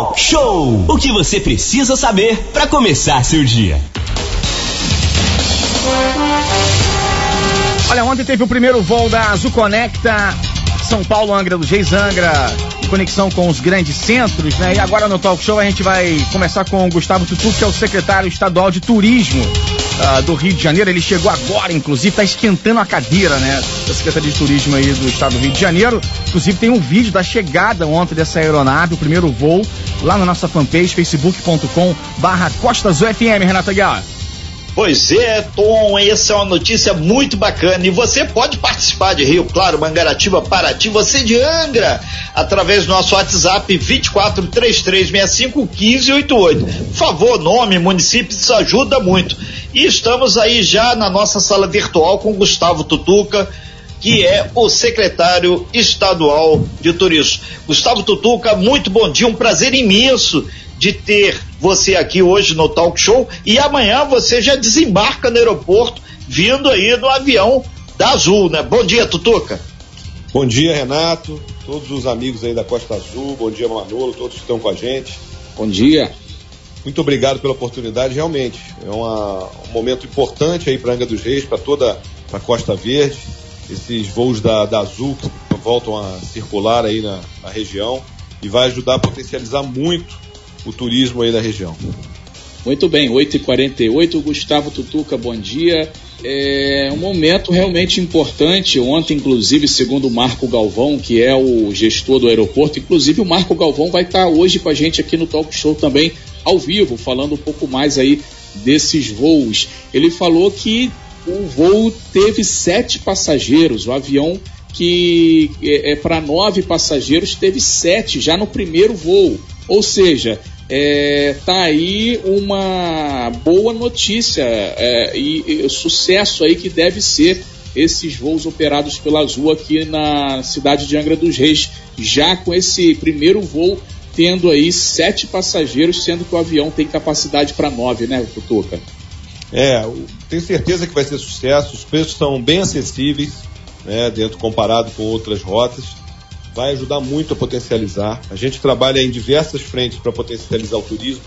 Talk Show. O que você precisa saber para começar seu dia. Olha, ontem teve o primeiro voo da Azul Conecta São Paulo, Angra dos Reis, Angra, conexão com os grandes centros, né? E agora no Talk Show a gente vai começar com o Gustavo Tutu, que é o secretário estadual de turismo uh, do Rio de Janeiro. Ele chegou agora, inclusive, está esquentando a cadeira, né? Da Secretaria de Turismo aí do estado do Rio de Janeiro. Inclusive tem um vídeo da chegada ontem dessa aeronave, o primeiro voo, lá na nossa fanpage, facebook.com barra Costas UFM, Renata Guiar. Pois é, Tom, essa é uma notícia muito bacana. E você pode participar de Rio Claro, Mangaratiba, Paraty, você de Angra, através do nosso WhatsApp 2433651588. Por favor, nome, município, isso ajuda muito. E estamos aí já na nossa sala virtual com Gustavo Tutuca, que é o secretário estadual de turismo. Gustavo Tutuca, muito bom dia, um prazer imenso de ter você aqui hoje no Talk Show e amanhã você já desembarca no aeroporto vindo aí no avião da Azul, né? Bom dia, Tutuca. Bom dia, Renato, todos os amigos aí da Costa Azul, bom dia, Manolo, todos que estão com a gente. Bom dia. Muito obrigado pela oportunidade, realmente. É uma, um momento importante aí para Angra dos Reis, para toda a Costa Verde. Esses voos da, da Azul que voltam a circular aí na, na região e vai ajudar a potencializar muito o turismo aí da região. Muito bem, 8h48, Gustavo Tutuca, bom dia. É um momento realmente importante. Ontem, inclusive, segundo o Marco Galvão, que é o gestor do aeroporto, inclusive o Marco Galvão vai estar hoje com a gente aqui no Talk Show também, ao vivo, falando um pouco mais aí desses voos. Ele falou que o voo teve sete passageiros, o avião que é, é para nove passageiros teve sete já no primeiro voo. Ou seja, é, tá aí uma boa notícia é, e, e sucesso aí que deve ser esses voos operados pela Azul aqui na cidade de Angra dos Reis, já com esse primeiro voo tendo aí sete passageiros, sendo que o avião tem capacidade para nove, né, Tutuca? É, tenho certeza que vai ser sucesso. Os preços são bem acessíveis, né, dentro comparado com outras rotas vai ajudar muito a potencializar. A gente trabalha em diversas frentes para potencializar o turismo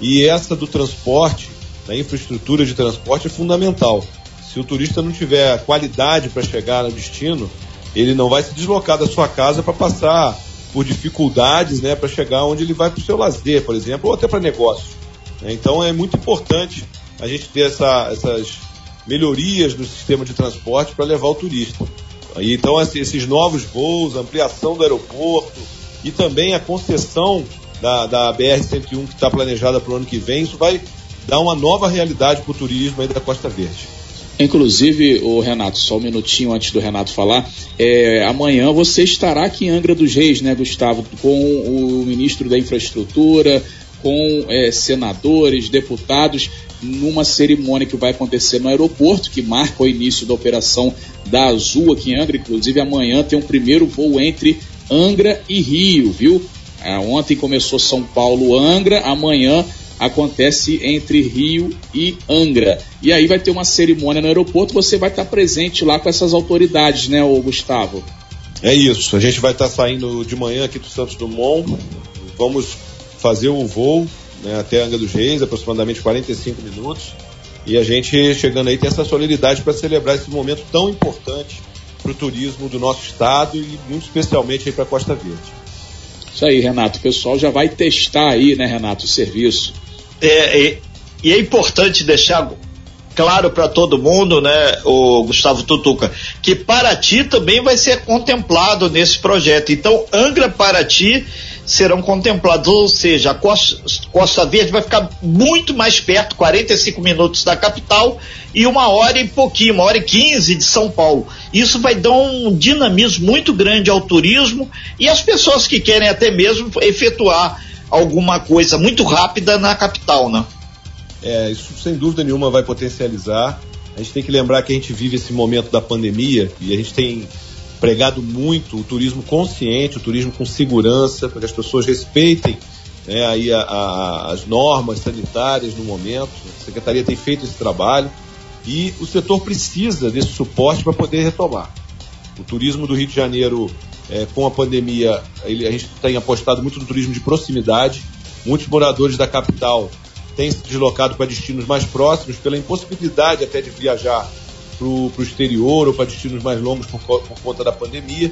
e essa do transporte, da infraestrutura de transporte é fundamental. Se o turista não tiver qualidade para chegar no destino, ele não vai se deslocar da sua casa para passar por dificuldades, né, para chegar onde ele vai para o seu lazer, por exemplo, ou até para negócio. Então é muito importante a gente ter essa, essas melhorias no sistema de transporte para levar o turista. Então, esses novos voos, ampliação do aeroporto e também a concessão da, da BR-101 que está planejada para o ano que vem, isso vai dar uma nova realidade para o turismo aí da Costa Verde. Inclusive, o Renato, só um minutinho antes do Renato falar, é, amanhã você estará aqui em Angra dos Reis, né, Gustavo, com o ministro da Infraestrutura, com é, senadores, deputados, numa cerimônia que vai acontecer no aeroporto, que marca o início da operação da Azul aqui em Angra. Inclusive, amanhã tem um primeiro voo entre Angra e Rio, viu? É, ontem começou São Paulo-Angra, amanhã acontece entre Rio e Angra. E aí vai ter uma cerimônia no aeroporto, você vai estar presente lá com essas autoridades, né, ô Gustavo? É isso, a gente vai estar saindo de manhã aqui do Santos Dumont, vamos fazer o voo né, até Angra dos Reis, aproximadamente 45 minutos. E a gente chegando aí tem essa solidariedade para celebrar esse momento tão importante para o turismo do nosso estado e muito especialmente aí para a Costa Verde. Isso aí, Renato. O pessoal já vai testar aí, né, Renato, o serviço. É, é e é importante deixar claro para todo mundo, né, o Gustavo Tutuca, que Paraty também vai ser contemplado nesse projeto. Então, Angra Paraty serão contemplados, ou seja, a Costa, Verde vai ficar muito mais perto, 45 minutos da capital e uma hora e pouquinho, uma hora e quinze de São Paulo. Isso vai dar um dinamismo muito grande ao turismo e às pessoas que querem até mesmo efetuar alguma coisa muito rápida na capital, né? É, isso sem dúvida nenhuma vai potencializar. A gente tem que lembrar que a gente vive esse momento da pandemia e a gente tem pregado muito o turismo consciente, o turismo com segurança, para que as pessoas respeitem né, aí a, a, as normas sanitárias no momento. A Secretaria tem feito esse trabalho e o setor precisa desse suporte para poder retomar. O turismo do Rio de Janeiro é, com a pandemia, ele, a gente tem apostado muito no turismo de proximidade. Muitos moradores da capital têm se deslocado para destinos mais próximos pela impossibilidade até de viajar para o exterior ou para destinos mais longos por, por conta da pandemia.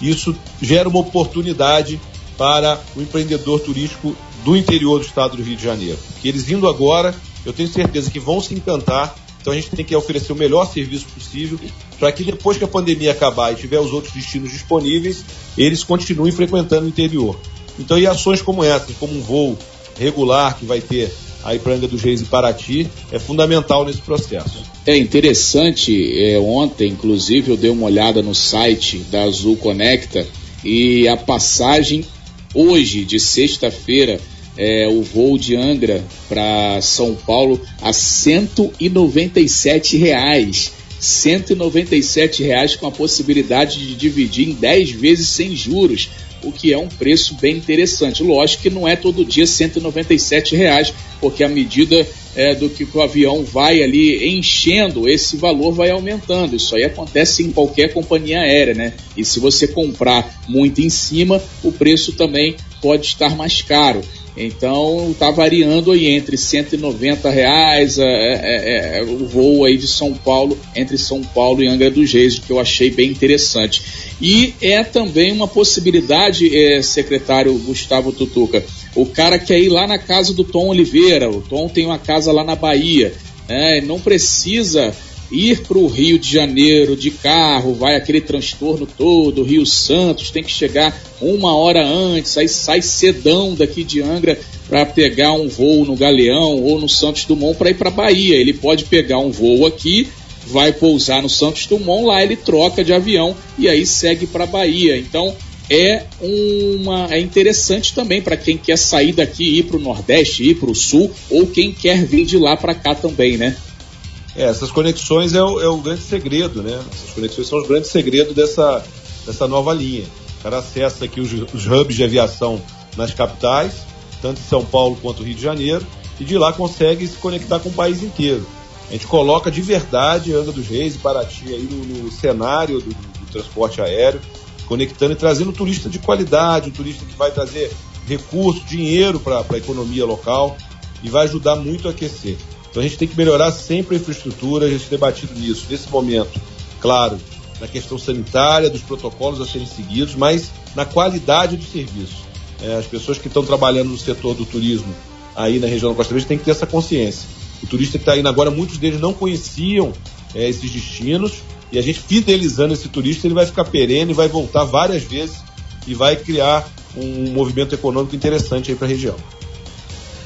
Isso gera uma oportunidade para o empreendedor turístico do interior do estado do Rio de Janeiro. Que eles indo agora, eu tenho certeza que vão se encantar. Então a gente tem que oferecer o melhor serviço possível para que depois que a pandemia acabar e tiver os outros destinos disponíveis, eles continuem frequentando o interior. Então, e ações como essas, como um voo regular que vai ter aí para Angra dos Reis e Paraty, é fundamental nesse processo. É interessante, é, ontem, inclusive, eu dei uma olhada no site da Azul Conecta e a passagem hoje, de sexta-feira, é, o voo de Angra para São Paulo a 197 reais. 197 reais com a possibilidade de dividir em 10 vezes sem juros, o que é um preço bem interessante. Lógico que não é todo dia 197 reais, porque à medida é, do que o avião vai ali enchendo, esse valor vai aumentando. Isso aí acontece em qualquer companhia aérea, né? E se você comprar muito em cima, o preço também pode estar mais caro. Então está variando aí entre 190 reais é, é, é, o voo aí de São Paulo entre São Paulo e Angra dos Reis, que eu achei bem interessante. E é também uma possibilidade, é, secretário Gustavo Tutuca, o cara quer ir lá na casa do Tom Oliveira, o Tom tem uma casa lá na Bahia, né? não precisa ir para o Rio de Janeiro de carro, vai aquele transtorno todo, Rio Santos, tem que chegar uma hora antes, aí sai cedão daqui de Angra para pegar um voo no Galeão ou no Santos Dumont para ir para Bahia. Ele pode pegar um voo aqui, vai pousar no Santos Dumont, lá ele troca de avião e aí segue para Bahia. Então é uma é interessante também para quem quer sair daqui ir para o Nordeste, ir para o Sul ou quem quer vir de lá para cá também, né? É, essas conexões é o, é o, grande segredo, né? Essas conexões são os grandes segredos dessa, dessa nova linha. O cara acessa aqui os, os hubs de aviação nas capitais, tanto São Paulo quanto Rio de Janeiro, e de lá consegue se conectar com o país inteiro. A gente coloca de verdade Angra dos Reis e Paraty aí no, no cenário do, do, transporte aéreo, conectando e trazendo turista de qualidade, um turista que vai trazer recurso, dinheiro para a economia local e vai ajudar muito a aquecer. Então a gente tem que melhorar sempre a infraestrutura, a gente tem debatido nisso. Nesse momento, claro, na questão sanitária, dos protocolos a serem seguidos, mas na qualidade do serviço. É, as pessoas que estão trabalhando no setor do turismo aí na região da Costa Verde têm que ter essa consciência. O turista que está indo agora, muitos deles não conheciam é, esses destinos, e a gente fidelizando esse turista, ele vai ficar perene, vai voltar várias vezes e vai criar um movimento econômico interessante aí para a região.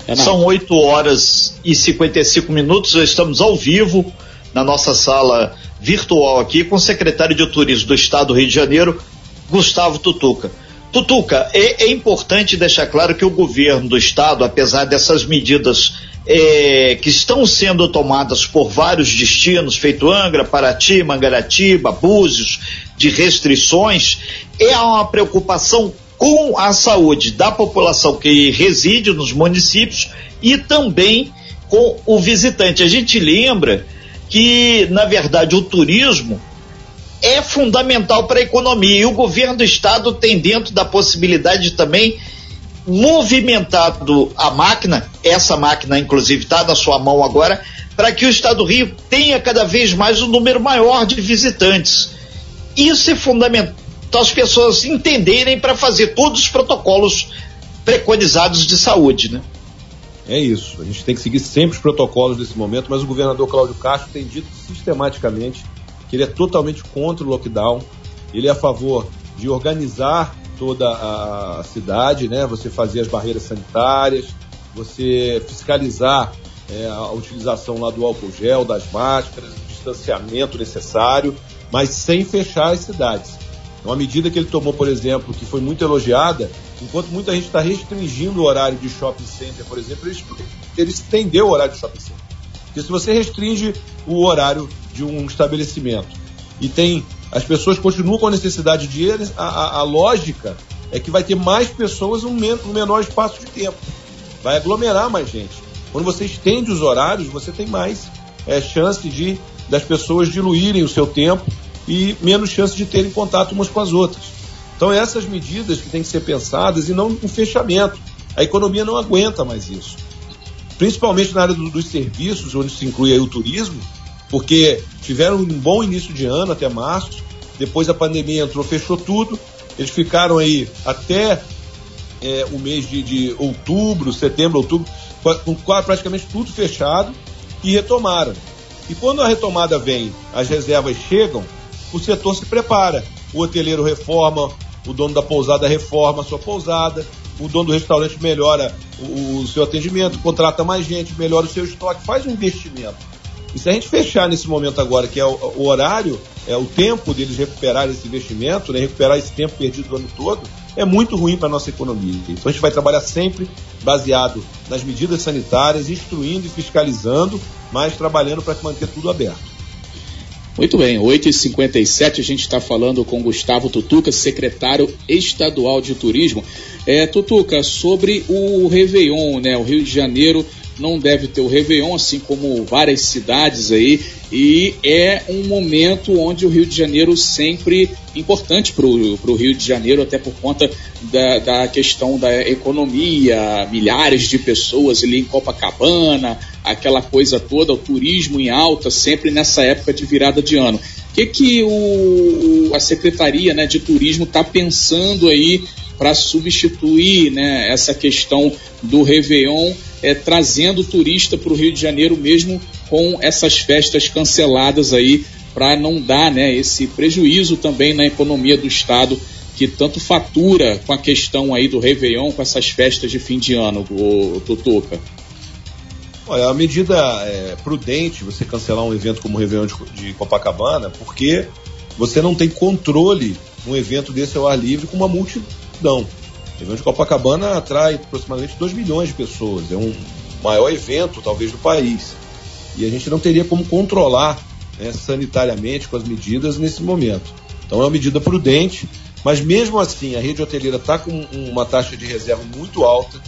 É São 8 horas e 55 minutos, já estamos ao vivo na nossa sala virtual aqui com o secretário de Turismo do Estado do Rio de Janeiro, Gustavo Tutuca. Tutuca, é, é importante deixar claro que o governo do Estado, apesar dessas medidas é, que estão sendo tomadas por vários destinos, feito Angra, Paraty, Mangaratiba, Búzios, de restrições, é uma preocupação com a saúde da população que reside nos municípios e também com o visitante. A gente lembra que, na verdade, o turismo é fundamental para a economia e o governo do estado tem dentro da possibilidade de também movimentado a máquina, essa máquina inclusive está na sua mão agora, para que o estado do Rio tenha cada vez mais um número maior de visitantes. Isso é fundamental então as pessoas entenderem para fazer todos os protocolos preconizados de saúde, né? É isso. A gente tem que seguir sempre os protocolos nesse momento, mas o governador Cláudio Castro tem dito sistematicamente que ele é totalmente contra o lockdown. Ele é a favor de organizar toda a cidade, né? Você fazer as barreiras sanitárias, você fiscalizar é, a utilização lá do álcool gel, das máscaras, o distanciamento necessário, mas sem fechar as cidades. Uma medida que ele tomou, por exemplo, que foi muito elogiada, enquanto muita gente está restringindo o horário de shopping center, por exemplo, ele, ele estendeu o horário de shopping center. Porque se você restringe o horário de um estabelecimento e tem as pessoas continuam com a necessidade de ir, a, a, a lógica é que vai ter mais pessoas um, men um menor espaço de tempo. Vai aglomerar mais gente. Quando você estende os horários, você tem mais é, chance de das pessoas diluírem o seu tempo e menos chance de terem contato umas com as outras. Então, essas medidas que têm que ser pensadas e não um fechamento. A economia não aguenta mais isso. Principalmente na área do, dos serviços, onde se inclui o turismo, porque tiveram um bom início de ano até março, depois a pandemia entrou, fechou tudo, eles ficaram aí até é, o mês de, de, outubro, setembro, outubro, com praticamente tudo fechado e retomaram. E quando a retomada vem, as reservas chegam, o setor se prepara. O hoteleiro reforma, o dono da pousada reforma a sua pousada, o dono do restaurante melhora o, o seu atendimento, contrata mais gente, melhora o seu estoque, faz um investimento. E se a gente fechar nesse momento agora, que é o, o horário, é o tempo deles recuperarem esse investimento, né, recuperar esse tempo perdido do ano todo, é muito ruim para a nossa economia. Então a gente vai trabalhar sempre baseado nas medidas sanitárias, instruindo e fiscalizando, mas trabalhando para manter tudo aberto. Muito bem, 8h57 a gente está falando com Gustavo Tutuca, secretário estadual de turismo. É, Tutuca, sobre o Réveillon, né? O Rio de Janeiro não deve ter o Réveillon, assim como várias cidades aí, e é um momento onde o Rio de Janeiro sempre importante para o Rio de Janeiro, até por conta da, da, questão da economia, milhares de pessoas ali em Copacabana, aquela coisa toda, o turismo em alta, sempre nessa época de virada de ano. O que, que o, a Secretaria né, de Turismo está pensando aí para substituir né, essa questão do Réveillon, é, trazendo turista para o Rio de Janeiro mesmo com essas festas canceladas aí, para não dar né, esse prejuízo também na economia do Estado, que tanto fatura com a questão aí do Réveillon, com essas festas de fim de ano, o Tutuca. Olha, é a medida é prudente você cancelar um evento como o Réveillon de, Copacabana, porque você não tem controle um evento desse ao ar livre com uma multidão. O Réveillon de Copacabana atrai aproximadamente 2 milhões de pessoas. É um maior evento, talvez, do país. E a gente não teria como controlar né, sanitariamente com as medidas nesse momento. Então é uma medida prudente, mas mesmo assim a rede hoteleira está com uma taxa de reserva muito alta,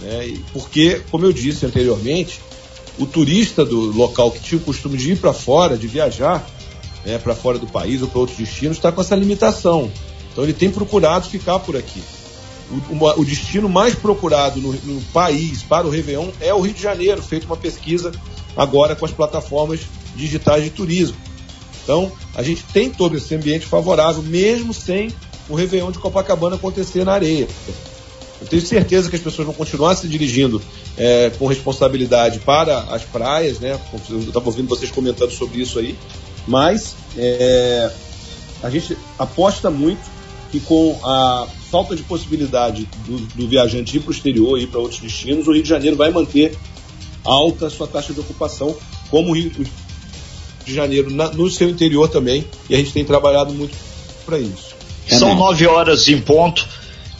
né, porque, como eu disse anteriormente, o turista do local que tinha o costume de ir para fora, de viajar né, para fora do país ou para outros destinos, está com essa limitação. Então ele tem procurado ficar por aqui. O, o, destino mais procurado no, no, país para o Réveillon é o Rio de Janeiro, feito uma pesquisa agora com as plataformas digitais de turismo. Então, a gente tem todo esse ambiente favorável, mesmo sem o Réveillon de Copacabana acontecer na areia. Eu tenho certeza que as pessoas vão continuar se dirigindo é, com responsabilidade para as praias, né? Eu estava ouvindo vocês comentando sobre isso aí, mas é, a gente aposta muito que com a falta de possibilidade do, do viajante ir para o exterior, ir para outros destinos, o Rio de Janeiro vai manter alta a sua taxa de ocupação, como o Rio de Janeiro na, no seu interior também, e a gente tem trabalhado muito para isso. São nove horas em ponto.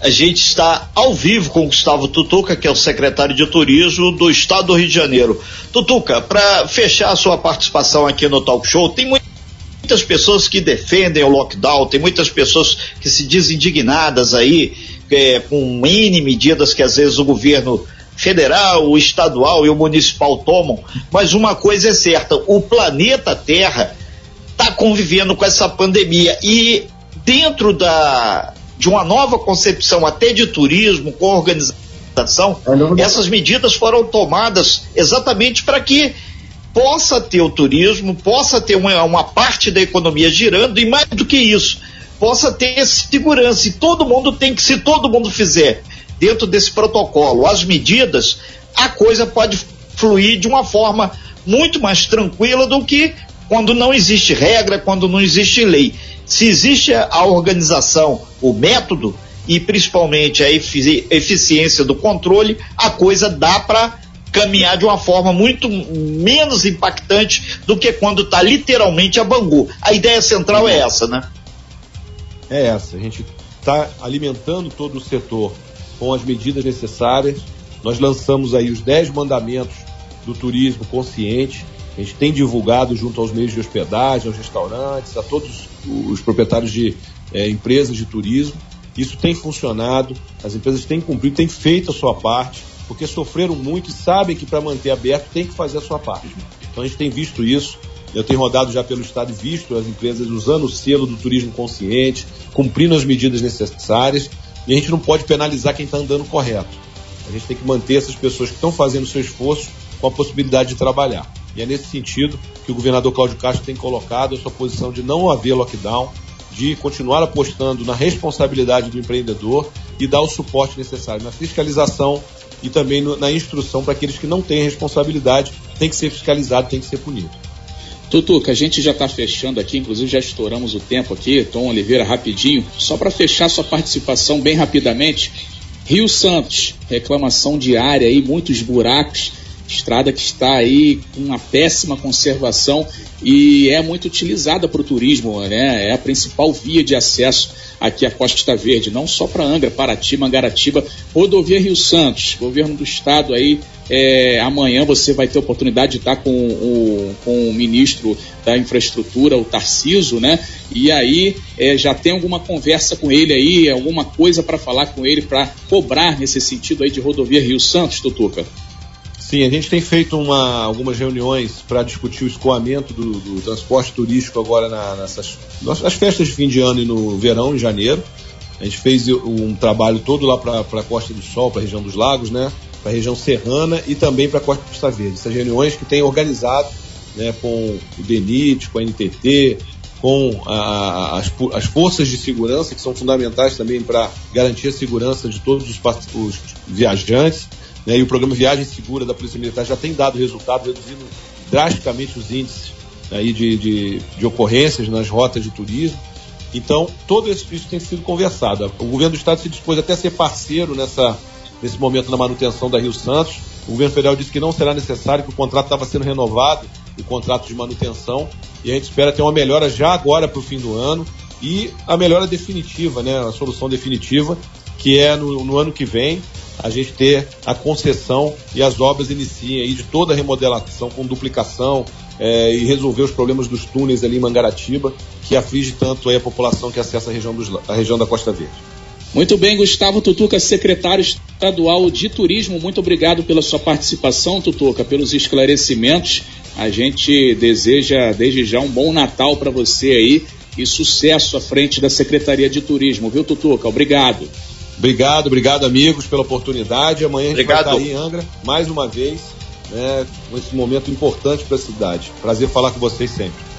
A gente está ao vivo com o Gustavo Tutuca, que é o secretário de Turismo do Estado do Rio de Janeiro. Tutuca, para fechar a sua participação aqui no Talk Show, tem muitas pessoas que defendem o lockdown, tem muitas pessoas que se dizem indignadas aí é, com N medidas que às vezes o governo federal, o estadual e o municipal tomam, mas uma coisa é certa, o planeta Terra está convivendo com essa pandemia e dentro da, de uma nova concepção até de turismo, com organização, é essas medidas foram tomadas exatamente para que possa ter o turismo, possa ter uma, uma parte da economia girando e mais do que isso, possa ter segurança. E todo mundo tem que, se todo mundo fizer dentro desse protocolo as medidas, a coisa pode fluir de uma forma muito mais tranquila do que quando não existe regra, quando não existe lei. Se existe a organização, o método e principalmente a eficiência do controle, a coisa dá para caminhar de uma forma muito menos impactante do que quando está literalmente a Bangu. A ideia central é essa, né? É essa. A gente está alimentando todo o setor com as medidas necessárias. Nós lançamos aí os 10 mandamentos do turismo consciente. A gente tem divulgado junto aos meios de hospedagem, aos restaurantes, a todos os proprietários de é, empresas de turismo. Isso tem funcionado, as empresas têm cumprido, têm feito a sua parte porque sofreram muito e sabem que para manter aberto tem que fazer a sua parte. Então a gente tem visto isso Eu tenho rodado já pelo estado e visto as empresas usando o selo do turismo consciente, cumprindo as medidas necessárias, e a gente não pode penalizar quem está andando correto. A gente tem que manter essas pessoas que estão fazendo o seu esforço com a possibilidade de trabalhar. E é nesse sentido que o governador Cláudio Castro tem colocado a sua posição de não haver lockdown, de continuar apostando na responsabilidade do empreendedor e dar o suporte necessário na fiscalização e também na instrução para aqueles que não têm responsabilidade, tem que ser fiscalizado, tem que ser punido. Tutuca, a gente já está fechando aqui, inclusive já estouramos o tempo aqui. Tom Oliveira, rapidinho, só para fechar sua participação bem rapidamente. Rio Santos, reclamação diária aí, muitos buracos estrada que está aí com uma péssima conservação e é muito utilizada para o turismo, né? É a principal via de acesso aqui à Costa Verde, não só para Angra, Paraty, Mangaratiba, rodovia Rio Santos, governo do estado aí. É, amanhã você vai ter oportunidade de estar com o, com o ministro da infraestrutura, o Tarciso, né? E aí é, já tem alguma conversa com ele aí, alguma coisa para falar com ele para cobrar nesse sentido aí de rodovia Rio Santos, Tutuca? Sim, a gente tem feito uma, algumas reuniões para discutir o escoamento do, do transporte turístico agora na, nessas as festas de fim de ano e no verão, em janeiro. A gente fez um trabalho todo lá para a Costa do Sol, para a região dos lagos, né? para a região serrana e também para a Costa Costa Verde. Essas reuniões que tem organizado né, com o DENIT, com a NTT, com a, as, as, forças de segurança, que são fundamentais também para garantir a segurança de todos os, os viajantes. Né, e o programa Viagem Segura da Polícia Militar já tem dado resultado, reduzindo drasticamente os índices aí de, de, de ocorrências nas rotas de turismo. Então, todo isso tem sido conversado. O governo do estado se dispôs até a ser parceiro nessa, nesse momento na manutenção da Rio Santos. O governo federal disse que não será necessário, que o contrato estava sendo renovado, o contrato de manutenção, e a gente espera ter uma melhora já agora para o fim do ano e a melhora definitiva, né, a solução definitiva, que é no, no ano que vem, a gente ter a concessão e as obras iniciem aí de toda a remodelação com duplicação é, e resolver os problemas dos túneis ali em Mangaratiba, que aflige tanto a população que acessa a região, dos, a região da Costa Verde. Muito bem, Gustavo Tutuca, secretário estadual de turismo, muito obrigado pela sua participação, Tutuca, pelos esclarecimentos. A gente deseja desde já um bom Natal para você aí e sucesso à frente da Secretaria de Turismo, viu, Tutuca? Obrigado. Obrigado, obrigado, amigos, pela oportunidade. Amanhã a gente obrigado. vai estar aí em Angra, mais uma vez, né, nesse momento importante para a cidade. Prazer falar com vocês sempre.